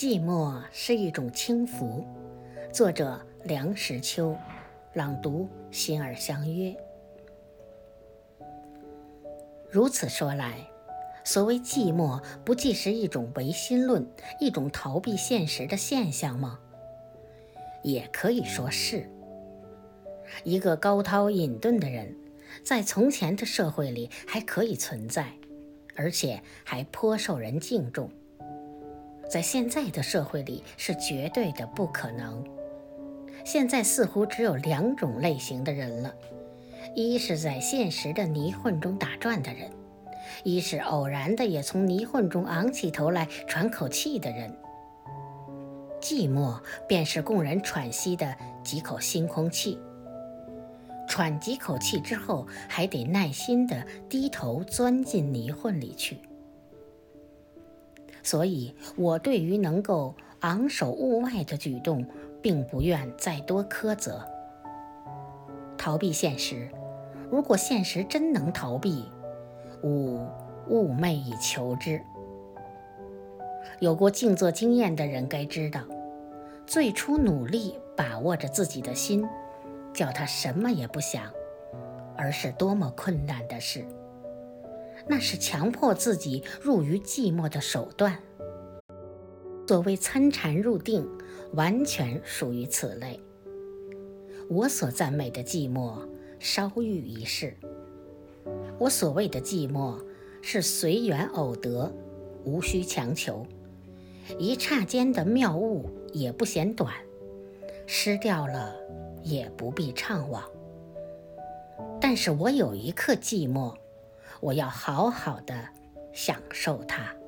寂寞是一种轻浮。作者：梁实秋，朗读：心儿相约。如此说来，所谓寂寞，不即是一种唯心论，一种逃避现实的现象吗？也可以说是。一个高涛隐遁的人，在从前的社会里还可以存在，而且还颇受人敬重。在现在的社会里是绝对的不可能。现在似乎只有两种类型的人了：一是在现实的泥混中打转的人，一是偶然的也从泥混中昂起头来喘口气的人。寂寞便是供人喘息的几口新空气。喘几口气之后，还得耐心地低头钻进泥混里去。所以，我对于能够昂首物外的举动，并不愿再多苛责。逃避现实，如果现实真能逃避，吾寤寐以求之。有过静坐经验的人该知道，最初努力把握着自己的心。叫他什么也不想，而是多么困难的事。那是强迫自己入于寂寞的手段。所谓参禅入定，完全属于此类。我所赞美的寂寞，稍遇一事。我所谓的寂寞，是随缘偶得，无需强求。一刹间的妙悟也不嫌短，失掉了。也不必怅惘，但是我有一刻寂寞，我要好好的享受它。